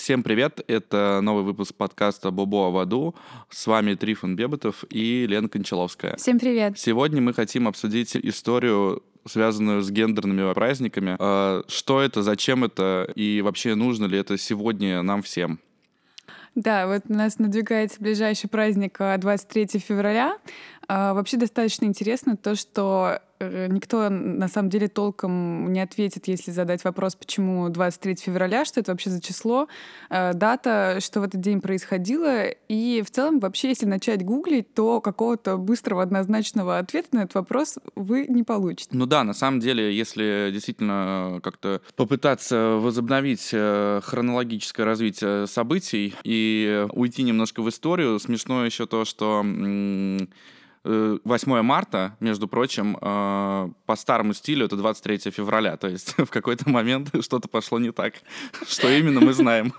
Всем привет! Это новый выпуск подкаста «Бобо в аду». С вами Трифон Бебетов и Лена Кончаловская. Всем привет! Сегодня мы хотим обсудить историю связанную с гендерными праздниками. А, что это, зачем это и вообще нужно ли это сегодня нам всем? Да, вот у нас надвигается ближайший праздник 23 а, февраля. А, вообще достаточно интересно то, что никто на самом деле толком не ответит, если задать вопрос, почему 23 февраля, что это вообще за число, э, дата, что в этот день происходило. И в целом вообще, если начать гуглить, то какого-то быстрого однозначного ответа на этот вопрос вы не получите. Ну да, на самом деле, если действительно э, как-то попытаться возобновить хронологическое развитие событий и уйти немножко в историю, смешно еще то, что 8 марта, между прочим, э, по старому стилю это 23 февраля. То есть в какой-то момент что-то пошло не так. Что именно, мы знаем.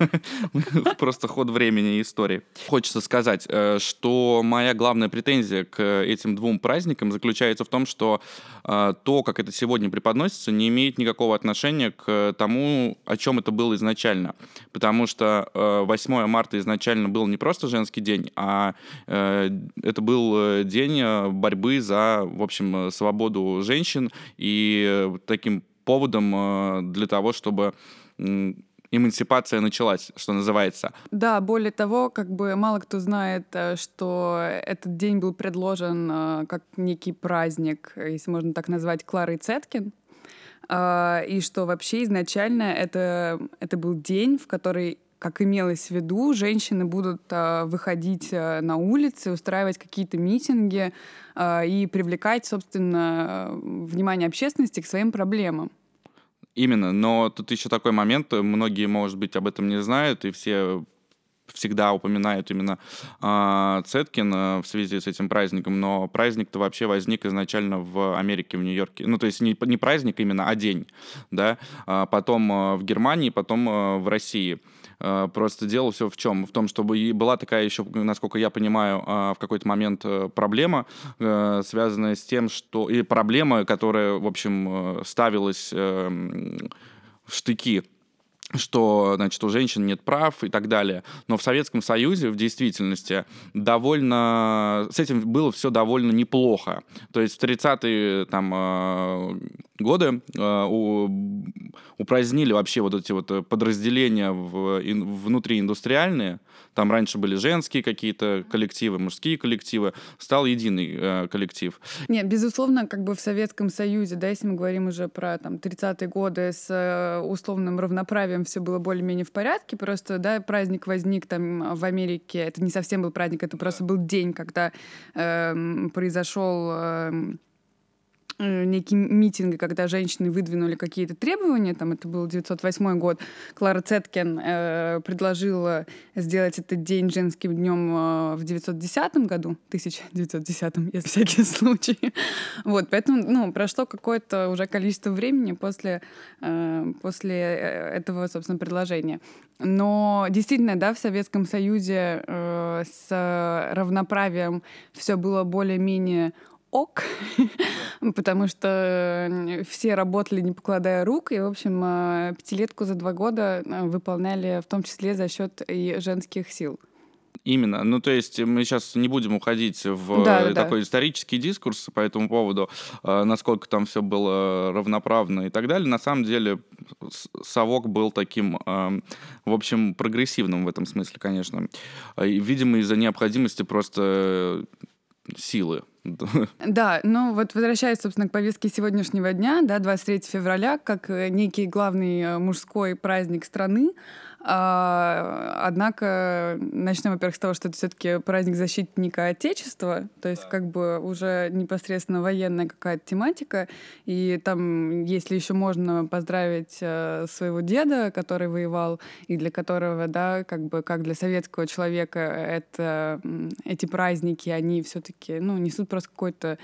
Просто ход времени и истории. Хочется сказать, э, что моя главная претензия к этим двум праздникам заключается в том, что э, то, как это сегодня преподносится, не имеет никакого отношения к тому, о чем это было изначально. Потому что 8 марта изначально был не просто женский день, а это был день день борьбы за, в общем, свободу женщин и таким поводом э, для того, чтобы эмансипация началась, что называется. Да, более того, как бы мало кто знает, э, что этот день был предложен э, как некий праздник, если можно так назвать, Кларой Цеткин. И что вообще изначально это, это был день, в который как имелось в виду, женщины будут а, выходить а, на улицы, устраивать какие-то митинги а, и привлекать, собственно, внимание общественности к своим проблемам. Именно, но тут еще такой момент, многие, может быть, об этом не знают, и все всегда упоминают именно э, Цеткин в связи с этим праздником, но праздник-то вообще возник изначально в Америке, в Нью-Йорке. Ну, то есть не, не праздник именно, а день, да, а потом э, в Германии, потом э, в России. Э, просто дело все в чем? В том, чтобы и была такая еще, насколько я понимаю, э, в какой-то момент э, проблема, связанная с тем, что... И проблема, которая, в общем, ставилась в штыки что, значит, у женщин нет прав и так далее. Но в Советском Союзе в действительности довольно... С этим было все довольно неплохо. То есть в 30-е там, годы упразднили вообще вот эти вот подразделения внутрииндустриальные, там раньше были женские какие-то коллективы, мужские коллективы. Стал единый э, коллектив. Нет, безусловно, как бы в Советском Союзе, да, если мы говорим уже про там 30-е годы с э, условным равноправием все было более-менее в порядке. Просто, да, праздник возник там в Америке. Это не совсем был праздник, это просто был день, когда э, произошел... Э, Э, некие митинги, когда женщины выдвинули какие-то требования, там это был 908 год, Клара Цеткин э, предложила сделать этот день женским днем э, в 910 году, 1910, если всякий случай. Вот, поэтому, ну, прошло какое-то уже количество времени после, э, после э, этого, собственно, предложения. Но действительно, да, в Советском Союзе э, с равноправием все было более-менее ок, потому что все работали, не покладая рук, и, в общем, э, пятилетку за два года э, выполняли в том числе за счет и женских сил. Именно. Ну, то есть мы сейчас не будем уходить в да, такой да. исторический дискурс по этому поводу, э, насколько там все было равноправно и так далее. На самом деле совок был таким, в общем, прогрессивным в этом смысле, конечно. Видимо, из-за необходимости просто силы. Да, ну вот возвращаясь, собственно, к повестке сегодняшнего дня, да, 23 февраля, как э, некий главный э, мужской праздник страны, а, однако начнем, во-первых, с того, что это все-таки праздник защитника Отечества, то есть да. как бы уже непосредственно военная какая-то тематика, и там, если еще можно поздравить э, своего деда, который воевал, и для которого, да, как бы как для советского человека это эти праздники, они все-таки, ну, несут просто какой-то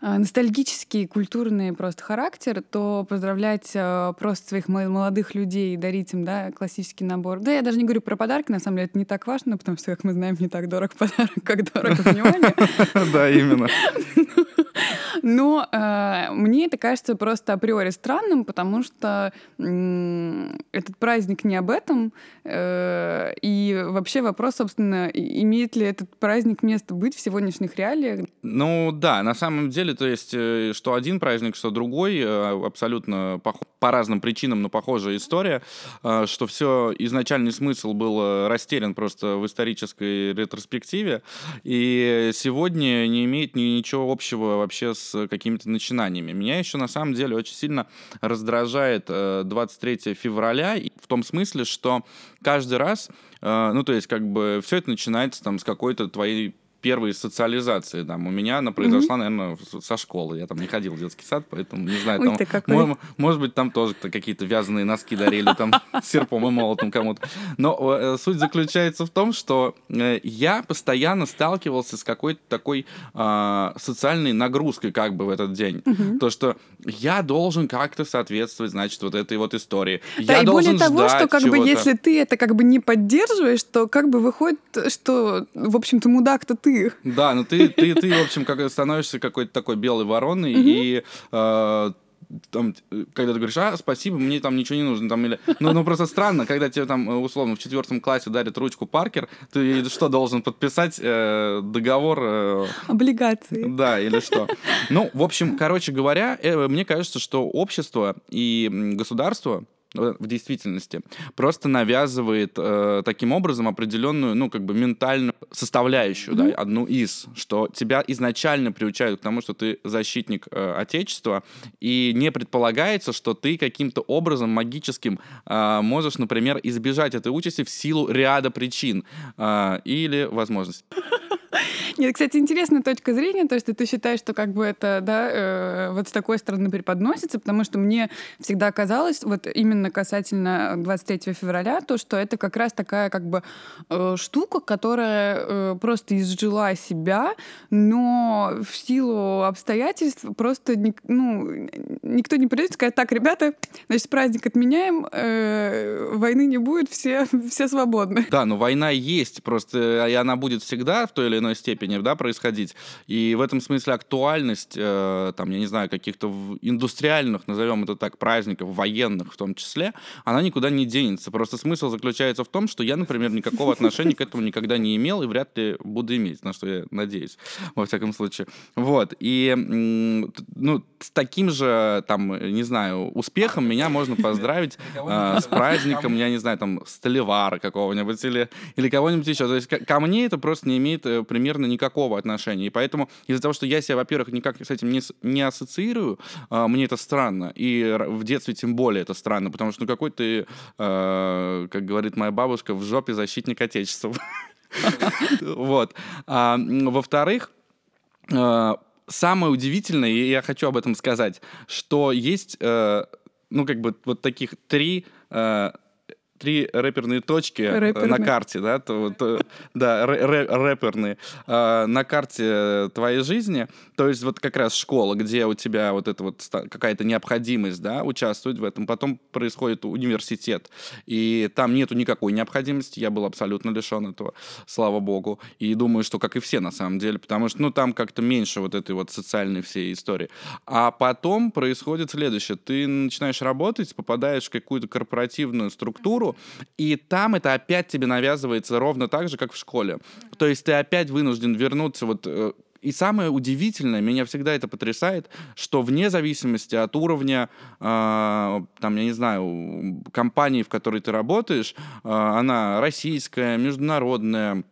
ностальгический, культурный просто характер, то поздравлять э, просто своих молодых людей и дарить им да, классический набор. Да, я даже не говорю про подарки, на самом деле это не так важно, потому что, как мы знаем, не так дорог подарок, как дорого внимание. Да, именно. Но э, мне это кажется просто априори странным, потому что э, этот праздник не об этом. Э, и вообще вопрос, собственно, имеет ли этот праздник место быть в сегодняшних реалиях? Ну да, на самом деле, то есть, э, что один праздник, что другой, э, абсолютно по, по разным причинам, но похожая история, э, что все изначальный смысл был растерян просто в исторической ретроспективе, и сегодня не имеет ничего общего вообще с какими-то начинаниями. Меня еще на самом деле очень сильно раздражает 23 февраля в том смысле, что каждый раз, ну то есть как бы все это начинается там с какой-то твоей первой социализации. Там, у меня она произошла, mm-hmm. наверное, со школы. Я там не ходил в детский сад, поэтому не знаю. Ой, там, может, может быть, там тоже какие-то вязаные носки дарили там серпом и молотом кому-то. Но э, суть заключается в том, что э, я постоянно сталкивался с какой-то такой э, социальной нагрузкой как бы в этот день. Mm-hmm. То, что я должен как-то соответствовать, значит, вот этой вот истории. Да, я и более того, что как бы если ты это как бы не поддерживаешь, то как бы выходит, что, в общем-то, мудак-то ты да, ну ты, ты, ты, в общем, как становишься какой-то такой белой вороной, и э, там, когда ты говоришь, а, спасибо, мне там ничего не нужно, там, или, ну, ну, просто странно, когда тебе там, условно, в четвертом классе дарят ручку Паркер, ты что, должен подписать э, договор? Э, Облигации. Да, или что. Ну, в общем, короче говоря, э, мне кажется, что общество и государство в действительности, просто навязывает э, таким образом определенную, ну, как бы ментальную составляющую, mm-hmm. да, одну из, что тебя изначально приучают к тому, что ты защитник э, Отечества, и не предполагается, что ты каким-то образом магическим э, можешь, например, избежать этой участи в силу ряда причин э, или возможностей. Нет, кстати, интересная точка зрения, то, что ты считаешь, что как бы это, да, э, вот с такой стороны преподносится, потому что мне всегда казалось, вот именно касательно 23 февраля, то, что это как раз такая как бы э, штука, которая э, просто изжила себя, но в силу обстоятельств просто, не, ну, никто не придет и скажет, так, ребята, значит, праздник отменяем, э, войны не будет, все, все свободны. Да, но война есть, просто и она будет всегда в той или иной степени степени да, происходить. И в этом смысле актуальность, э, там, я не знаю, каких-то индустриальных, назовем это так, праздников, военных в том числе, она никуда не денется. Просто смысл заключается в том, что я, например, никакого отношения к этому никогда не имел и вряд ли буду иметь, на что я надеюсь, во всяком случае. Вот. И, ну, с таким же, там, не знаю, успехом меня можно поздравить э, с праздником, я не знаю, там, Столивара какого-нибудь или, или кого-нибудь еще. То есть ко мне это просто не имеет э, примерно никакого отношения. И поэтому из-за того, что я себя, во-первых, никак с этим не, не ассоциирую, э, мне это странно. И в детстве тем более это странно, потому что ну какой ты, э, как говорит моя бабушка, в жопе защитник Отечества. Вот. А, во-вторых, самое удивительное, и я хочу об этом сказать, что есть, э, ну, как бы вот таких три э, три рэперные точки э, рэперные. на карте, да, то, то, да, рэ, рэперные э, на карте твоей жизни, то есть вот как раз школа, где у тебя вот эта вот какая-то необходимость, да, участвовать в этом, потом происходит университет, и там нету никакой необходимости, я был абсолютно лишен этого, слава богу, и думаю, что как и все на самом деле, потому что, ну, там как-то меньше вот этой вот социальной всей истории, а потом происходит следующее, ты начинаешь работать, попадаешь в какую-то корпоративную структуру, школу, и там это опять тебе навязывается ровно так же, как в школе. То есть ты опять вынужден вернуться вот э, и самое удивительное, меня всегда это потрясает, что вне зависимости от уровня, э, там, я не знаю, компании, в которой ты работаешь, э, она российская, международная,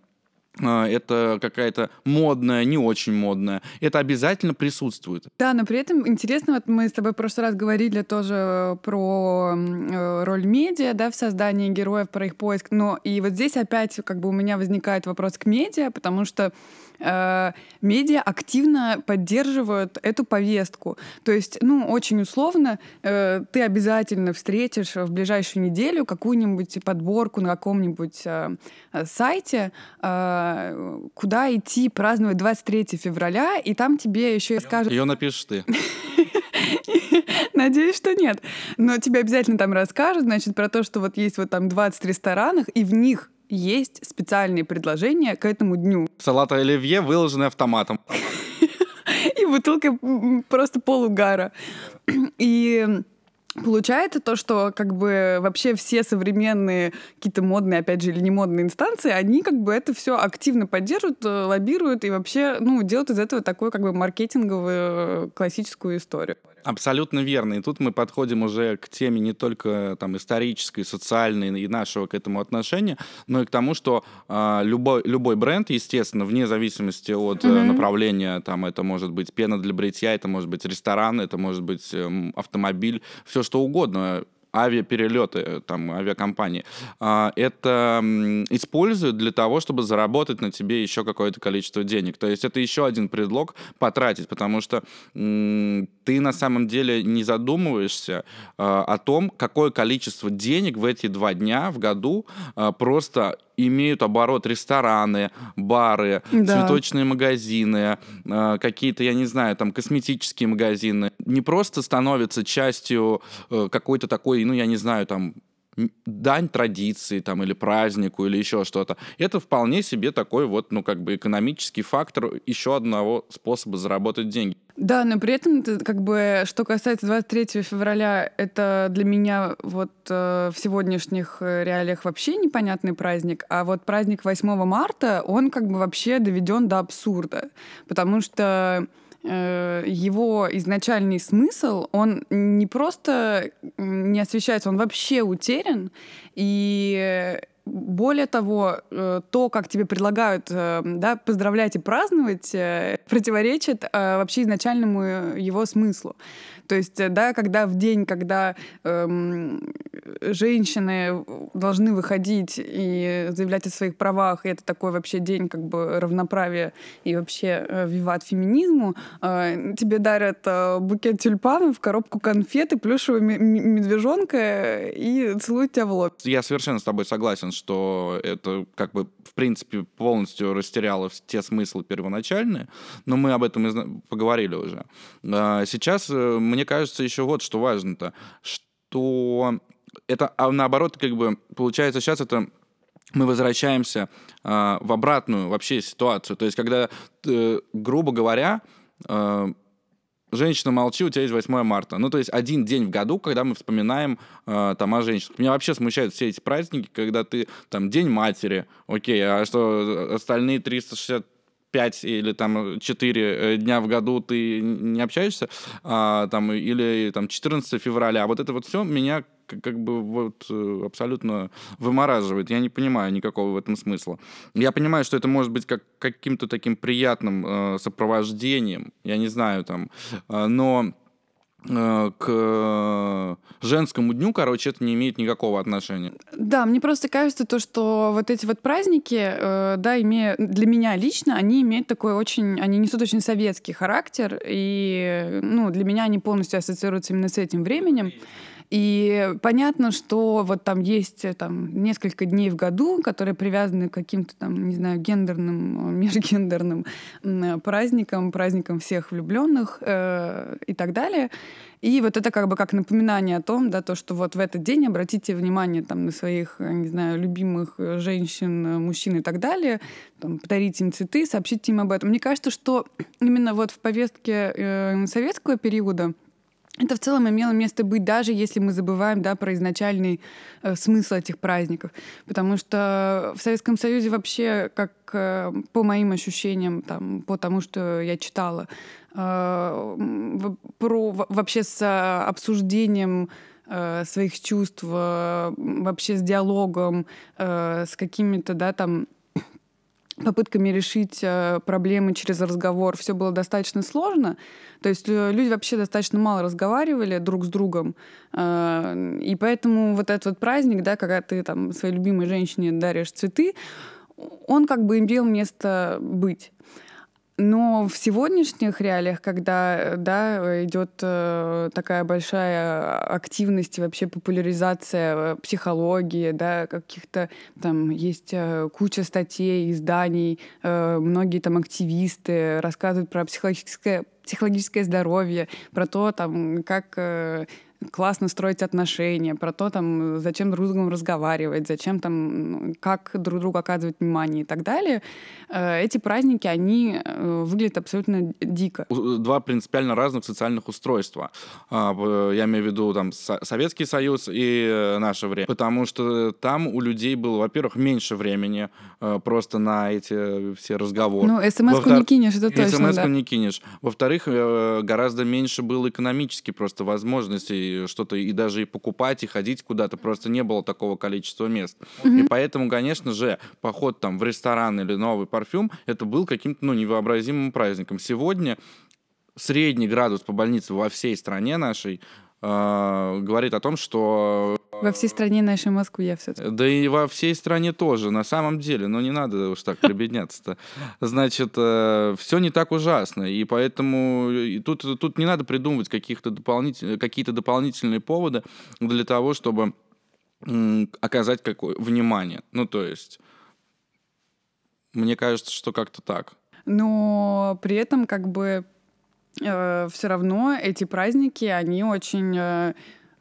это какая-то модная, не очень модная. Это обязательно присутствует. Да, но при этом интересно, вот мы с тобой в прошлый раз говорили тоже про э, роль медиа, да, в создании героев, про их поиск. Но и вот здесь опять как бы у меня возникает вопрос к медиа, потому что э, медиа активно поддерживают эту повестку. То есть, ну, очень условно, э, ты обязательно встретишь в ближайшую неделю какую-нибудь подборку на каком-нибудь э, сайте, э, куда идти праздновать 23 февраля, и там тебе еще и скажут... Ее напишешь ты. Надеюсь, что нет. Но тебе обязательно там расскажут, значит, про то, что вот есть вот там 20 ресторанов, и в них есть специальные предложения к этому дню. Салат оливье, выложенный автоматом. И бутылкой просто полугара. И Получается то, что как бы вообще все современные какие-то модные, опять же, или не модные инстанции, они как бы это все активно поддерживают, э, лоббируют и вообще, ну, делают из этого такую как бы маркетинговую э, классическую историю. Абсолютно верно. И тут мы подходим уже к теме не только там, исторической, социальной и нашего к этому отношения, но и к тому, что э, любой, любой бренд, естественно, вне зависимости от mm-hmm. направления, там это может быть пена для бритья, это может быть ресторан, это может быть э, автомобиль, все что угодно авиаперелеты, э, там, авиакомпании, а, это используют для того, чтобы заработать на тебе еще какое-то количество денег. То есть это еще один предлог потратить, потому что ты на самом деле не задумываешься а, о том, какое количество денег в эти два дня в году а, просто имеют оборот рестораны, бары, да. цветочные магазины, э, какие-то, я не знаю, там косметические магазины. Не просто становятся частью э, какой-то такой, ну, я не знаю, там дань традиции там или празднику или еще что-то. Это вполне себе такой вот, ну, как бы экономический фактор еще одного способа заработать деньги. Да, но при этом, как бы, что касается 23 февраля, это для меня вот э, в сегодняшних э, реалиях вообще непонятный праздник, а вот праздник 8 марта, он как бы вообще доведен до абсурда, потому что его изначальный смысл, он не просто не освещается, он вообще утерян, и более того, э, то, как тебе предлагают э, да, поздравлять и праздновать, э, противоречит вообще изначальному его смыслу. То есть, да, когда в день, когда эм, женщины должны выходить и заявлять о своих правах, и это такой вообще день как бы равноправия и вообще э, виват феминизму, э, тебе дарят э, букет тюльпанов, коробку конфет и плюшевого медвежонка и целуют тебя в лоб. Я совершенно с тобой согласен, что это как бы в принципе полностью растеряло те смыслы первоначальные, но мы об этом поговорили уже. А сейчас мне кажется, еще вот что важно-то, что это, а наоборот, как бы, получается, сейчас это мы возвращаемся э, в обратную вообще ситуацию. То есть, когда, э, грубо говоря, э, женщина молчи, у тебя есть 8 марта. Ну, то есть один день в году, когда мы вспоминаем э, там о женщинах. Меня вообще смущают все эти праздники, когда ты там День матери, окей, а что остальные 360 5 или там 4 э, дня в году ты не общаешься, а, там, или там 14 февраля, а вот это вот все меня как бы вот э, абсолютно вымораживает. Я не понимаю никакого в этом смысла. Я понимаю, что это может быть как каким-то таким приятным э, сопровождением, я не знаю там, э, но Э, к женскому дню, короче, это не имеет никакого отношения. Да, мне просто кажется то, что вот эти вот праздники, э, да, имея, для меня лично, они имеют такой очень, они несут очень советский характер, и, ну, для меня они полностью ассоциируются именно с этим временем. И понятно, что вот там есть э, там несколько дней в году, которые привязаны к каким-то там, не знаю, гендерным, межгендерным праздникам, праздникам всех влюбленных э, и так далее. И вот это как бы как напоминание о том, да, то, что вот в этот день обратите внимание там на своих, э, не знаю, любимых э, женщин, мужчин и так далее, там, подарите им цветы, сообщите им об этом. Мне кажется, что именно вот в повестке э, советского периода это в целом имело место быть, даже если мы забываем да, про изначальный э, смысл этих праздников. Потому что в Советском Союзе вообще, как э, по моим ощущениям, там, по тому, что я читала, э, про, вообще с обсуждением э, своих чувств, э, вообще с диалогом, э, с какими-то, да, там, попытками решить э, проблемы через разговор все было достаточно сложно. То есть э, люди вообще достаточно мало разговаривали друг с другом. Э, и поэтому вот этот вот праздник, да, когда ты там своей любимой женщине даришь цветы, он как бы имел место быть. Но в сегодняшних реалиях, когда да, идет э, такая большая активность вообще популяризация э, психологии, да, каких-то там есть э, куча статей, изданий, э, многие там активисты рассказывают про психологическое, психологическое здоровье, про то, там, как э, классно строить отношения, про то, там, зачем друг с другом разговаривать, зачем там, как друг другу оказывать внимание и так далее, э, эти праздники, они э, выглядят абсолютно дико. Два принципиально разных социальных устройства. А, я имею в виду там Советский Союз и наше время. Потому что там у людей было, во-первых, меньше времени просто на эти все разговоры. Ну, смс-ку не кинешь, это точно, смс да. не кинешь. Во-вторых, гораздо меньше было экономически просто возможностей что-то и даже и покупать, и ходить куда-то. Просто не было такого количества мест. Mm-hmm. И поэтому, конечно же, поход там в ресторан или новый парфюм, это был каким-то, ну, невообразимым праздником. Сегодня средний градус по больнице во всей стране нашей говорит о том, что во всей стране нашей Москве все-таки. Да и во всей стране тоже, на самом деле. Но не надо уж так прибедняться-то. Значит, э, все не так ужасно. И поэтому и тут, тут не надо придумывать каких-то дополнительные, какие-то дополнительные поводы для того, чтобы оказать какое внимание. Ну, то есть, мне кажется, что как-то так. Но при этом как бы э, все равно эти праздники, они очень... Э,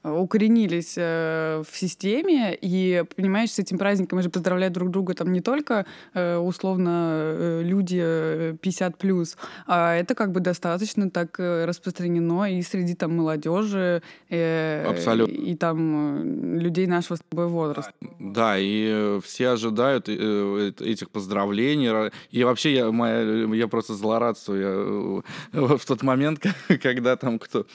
укоренились э, в системе, и, понимаешь, с этим праздником же поздравляют друг друга там не только э, условно э, люди 50+, плюс, а это как бы достаточно так распространено и среди там молодежи, Абсолютно. и там людей нашего с тобой возраста. Да, и все ожидают этих поздравлений. И вообще я, моя, я просто злорадствую в тот момент, когда там кто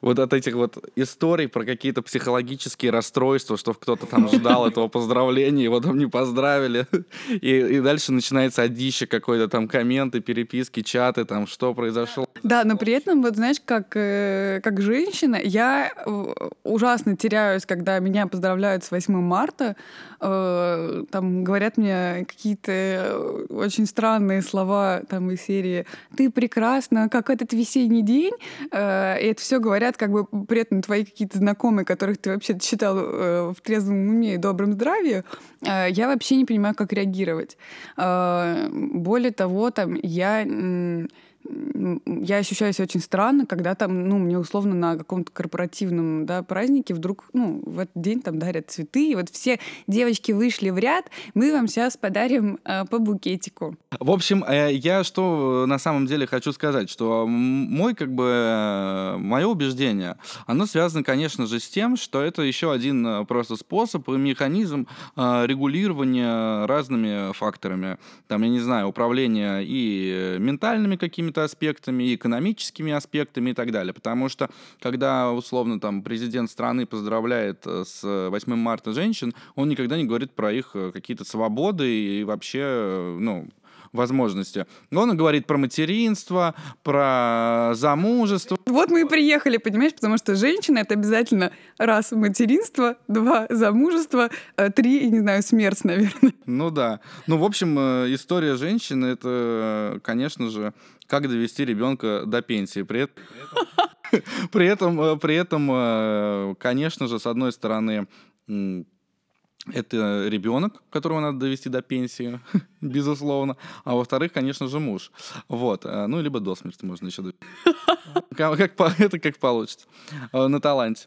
вот от этих вот историй про какие-то психологические расстройства, что кто-то там ждал этого поздравления, его там не поздравили. И, и дальше начинается одище какой-то там комменты, переписки, чаты, там, что произошло. Да, но при этом, вот знаешь, как, э, как женщина, я э, ужасно теряюсь, когда меня поздравляют с 8 марта, э, там говорят мне какие-то очень странные слова там из серии «ты прекрасна, как этот весенний день», и это все говорят, как бы при этом твои какие-то знакомые, которых ты вообще считал э, в трезвом уме и добром здравии, э, я вообще не понимаю, как реагировать. Э, более того, там я я ощущаю себя очень странно, когда там, ну, мне условно на каком-то корпоративном, да, празднике вдруг, ну, в этот день там дарят цветы, и вот все девочки вышли в ряд, мы вам сейчас подарим э, по букетику. В общем, э, я что на самом деле хочу сказать, что мой, как бы, э, мое убеждение, оно связано, конечно же, с тем, что это еще один э, просто способ и механизм э, регулирования разными факторами, там, я не знаю, управления и ментальными какими-то какими-то аспектами, и экономическими аспектами и так далее. Потому что, когда, условно, там, президент страны поздравляет э, с 8 марта женщин, он никогда не говорит про их э, какие-то свободы и вообще, э, ну, возможности. Он говорит про материнство, про замужество. Вот мы и приехали, понимаешь, потому что женщина — это обязательно раз материнство, два замужество, три, не знаю, смерть, наверное. Ну да. Ну, в общем, история женщины — это, конечно же, как довести ребенка до пенсии. При этом, при этом, при этом, э, конечно же, с одной стороны, это ребенок, которого надо довести до пенсии, безусловно. А во-вторых, конечно же, муж. Вот. Э, ну, либо до смерти можно еще довести. Как, это как получится. Э, на таланте.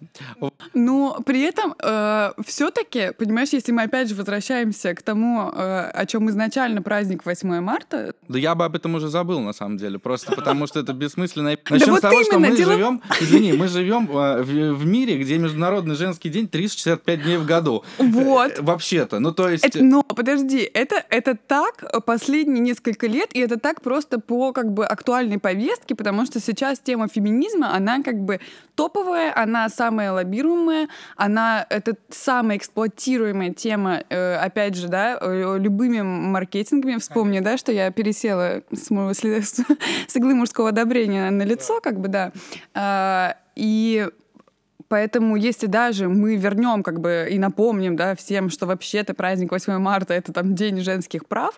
Но при этом э, все-таки, понимаешь, если мы опять же возвращаемся к тому, э, о чем изначально праздник 8 марта. Да я бы об этом уже забыл, на самом деле. Просто потому что это бессмысленно. Начнем с того, что мы живем, извини, мы живем в мире, где Международный женский день 365 дней в году. Вот. Вообще-то. Ну, то есть... Но, подожди, это, это так последние несколько лет, и это так просто по как бы актуальной повестке, потому что сейчас тема феминизма, она как бы топовая, она самая лоббируемая, она это самая эксплуатируемая тема, э, опять же, да, э, любыми маркетингами. Вспомни, да, что я пересела с, с, с иглы мужского одобрения на лицо, как бы, да. А, и Поэтому если даже мы вернем как бы и напомним да, всем, что вообще-то праздник 8 марта — это там День женских прав,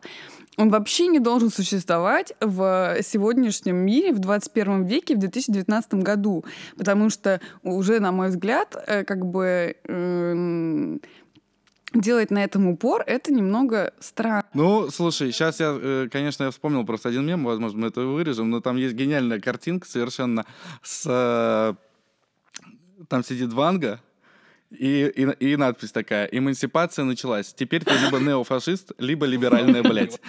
он вообще не должен существовать в сегодняшнем мире, в 21 веке, в 2019 году. Потому что уже, на мой взгляд, э, как бы эм, делать на этом упор, это немного странно. Ну, слушай, сейчас я, э, конечно, я вспомнил просто один мем, возможно, мы это вырежем, но там есть гениальная картинка совершенно с там сидит Ванга, и, и, и надпись такая, эмансипация началась. Теперь ты либо неофашист, либо либеральная, блядь.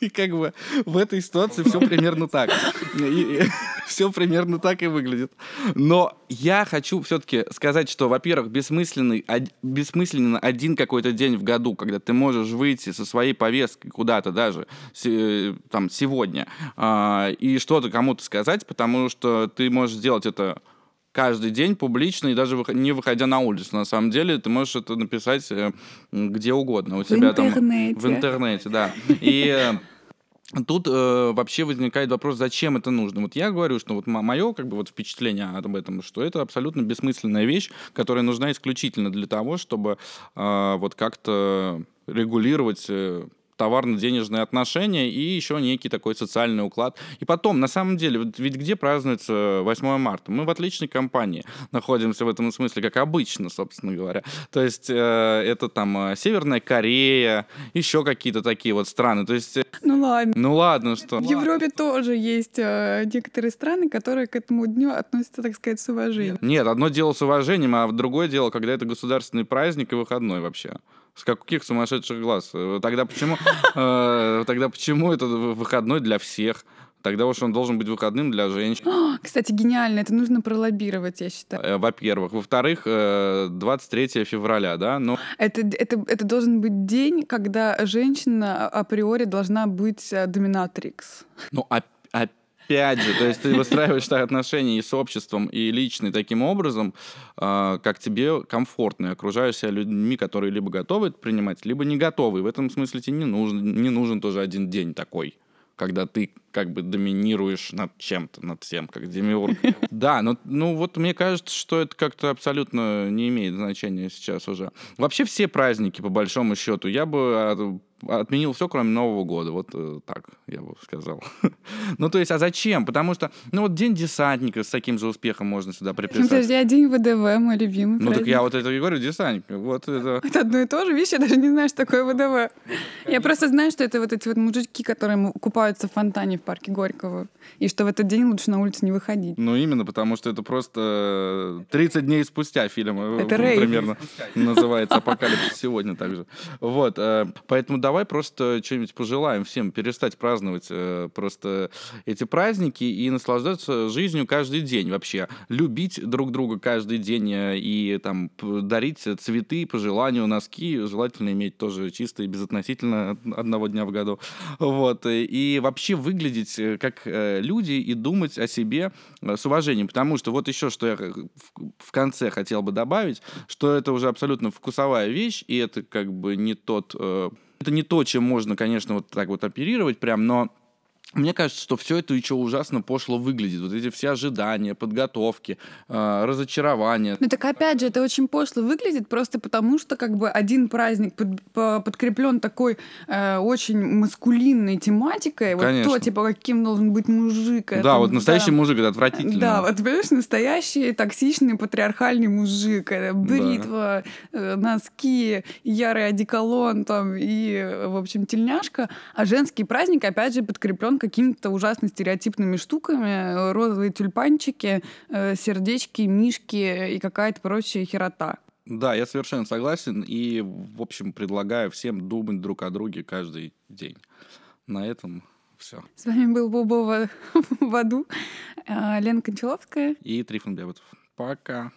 И как бы в этой ситуации все примерно так. Все примерно так и выглядит. Но я хочу все-таки сказать, что, во-первых, бессмысленный, бессмысленно один какой-то день в году, когда ты можешь выйти со своей повесткой куда-то даже там сегодня а, и что-то кому-то сказать, потому что ты можешь сделать это каждый день публично и даже не выходя на улицу. На самом деле ты можешь это написать э, где угодно. У в тебя интернете. там в интернете, да. И э, Тут э, вообще возникает вопрос, зачем это нужно. Вот я говорю, что вот мое как бы вот впечатление об этом, что это абсолютно бессмысленная вещь, которая нужна исключительно для того, чтобы э, вот как-то регулировать э, товарно-денежные отношения и еще некий такой социальный уклад. И потом, на самом деле, ведь где празднуется 8 марта? Мы в отличной компании находимся в этом смысле, как обычно, собственно говоря. То есть э, это там э, Северная Корея, еще какие-то такие вот страны. То есть... Э, ну ладно. Ну ладно, что? В Европе тоже есть э, некоторые страны, которые к этому дню относятся, так сказать, с уважением. Нет, одно дело с уважением, а другое дело, когда это государственный праздник и выходной вообще. С каких сумасшедших глаз? Э, тогда почему, э, тогда почему это выходной для всех? Тогда уж он должен быть выходным для женщин. Кстати, гениально, это нужно пролоббировать, я считаю. Э, во-первых. Во-вторых, 23 февраля, да? Но... Это, это, это должен быть день, когда женщина априори должна быть доминатрикс. Ну, опять опять же, то есть ты выстраиваешь отношения и с обществом, и личный таким образом, э, как тебе комфортно, окружаешь себя людьми, которые либо готовы это принимать, либо не готовы. В этом смысле тебе не нужен, не нужен тоже один день такой когда ты как бы доминируешь над чем-то, над всем, как демиург. Да, но ну вот мне кажется, что это как-то абсолютно не имеет значения сейчас уже. Вообще все праздники, по большому счету, я бы отменил все, кроме Нового года. Вот э, так, я бы сказал. ну, то есть, а зачем? Потому что, ну, вот День десантника с таким же успехом можно сюда приписать. Подожди, а День ВДВ, мой любимый Ну, так я вот это и говорю, десантник. Вот это... Это одно и то же, видишь, я даже не знаю, что такое ВДВ. Я просто знаю, что это вот эти вот мужички, которые купаются в фонтане в парке Горького, и что в этот день лучше на улицу не выходить. Ну, именно, потому что это просто 30 дней спустя фильм. Э, это рейв. Примерно называется «Апокалипсис сегодня» также. Вот, э, поэтому да, давай просто что-нибудь пожелаем всем перестать праздновать э, просто эти праздники и наслаждаться жизнью каждый день вообще. Любить друг друга каждый день э, и там дарить цветы по желанию, носки. Желательно иметь тоже чистые, безотносительно одного дня в году. Вот. И вообще выглядеть э, как люди и думать о себе с уважением. Потому что вот еще, что я в конце хотел бы добавить, что это уже абсолютно вкусовая вещь, и это как бы не тот это не то, чем можно, конечно, вот так вот оперировать прям, но мне кажется, что все это еще ужасно пошло выглядит. Вот эти все ожидания, подготовки, э, разочарования. Ну так опять же, это очень пошло выглядит просто потому, что как бы один праздник под, по, подкреплен такой э, очень маскулинной тематикой. Конечно. Вот то, типа, каким должен быть мужик. Да, это, вот настоящий да. мужик, это отвратительно. Да, вот, понимаешь, настоящий токсичный патриархальный мужик. Это бритва, да. э, носки, ярый одеколон там и, в общем, тельняшка. А женский праздник, опять же, подкреплен какими-то ужасно стереотипными штуками, розовые тюльпанчики, э, сердечки, мишки и какая-то прочая херота. Да, я совершенно согласен и, в общем, предлагаю всем думать друг о друге каждый день. На этом все. С вами был Бобова в аду, э, Лена Кончаловская и Трифон Бябутов. Пока.